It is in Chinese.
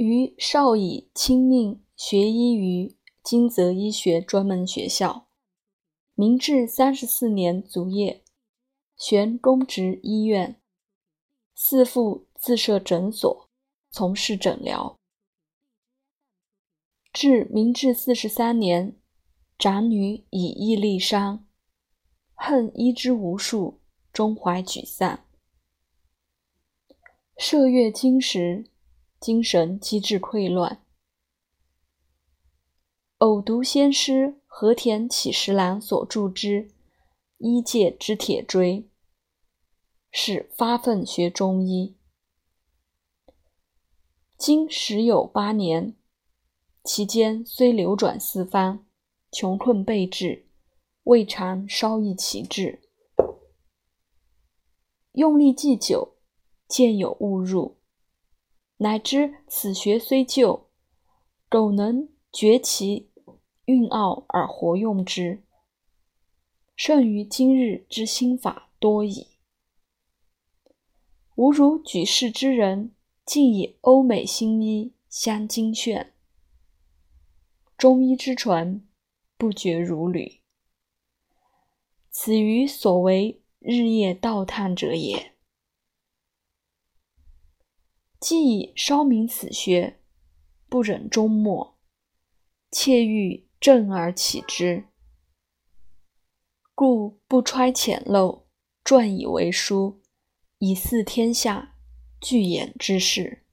于少以亲命学医于金泽医学专门学校。明治三十四年卒业，旋公职医院，嗣父自设诊所，从事诊疗。至明治四十三年，长女以义立伤，恨医之无术，终怀沮丧。涉月经时。精神机制溃乱，偶读先师和田启十郎所著之《医界之铁锥》，是发奋学中医。经时有八年，其间虽流转四方，穷困备至，未尝稍易其志。用力既久，渐有误入。乃知此学虽旧，苟能觉其蕴奥而活用之，胜于今日之心法多矣。吾如举世之人，尽以欧美新医相精炫，中医之传不绝如缕。此于所为日夜盗探者也。既已稍明此学，不忍终末，切欲振而起之，故不揣浅陋，撰以为书，以俟天下具演之事。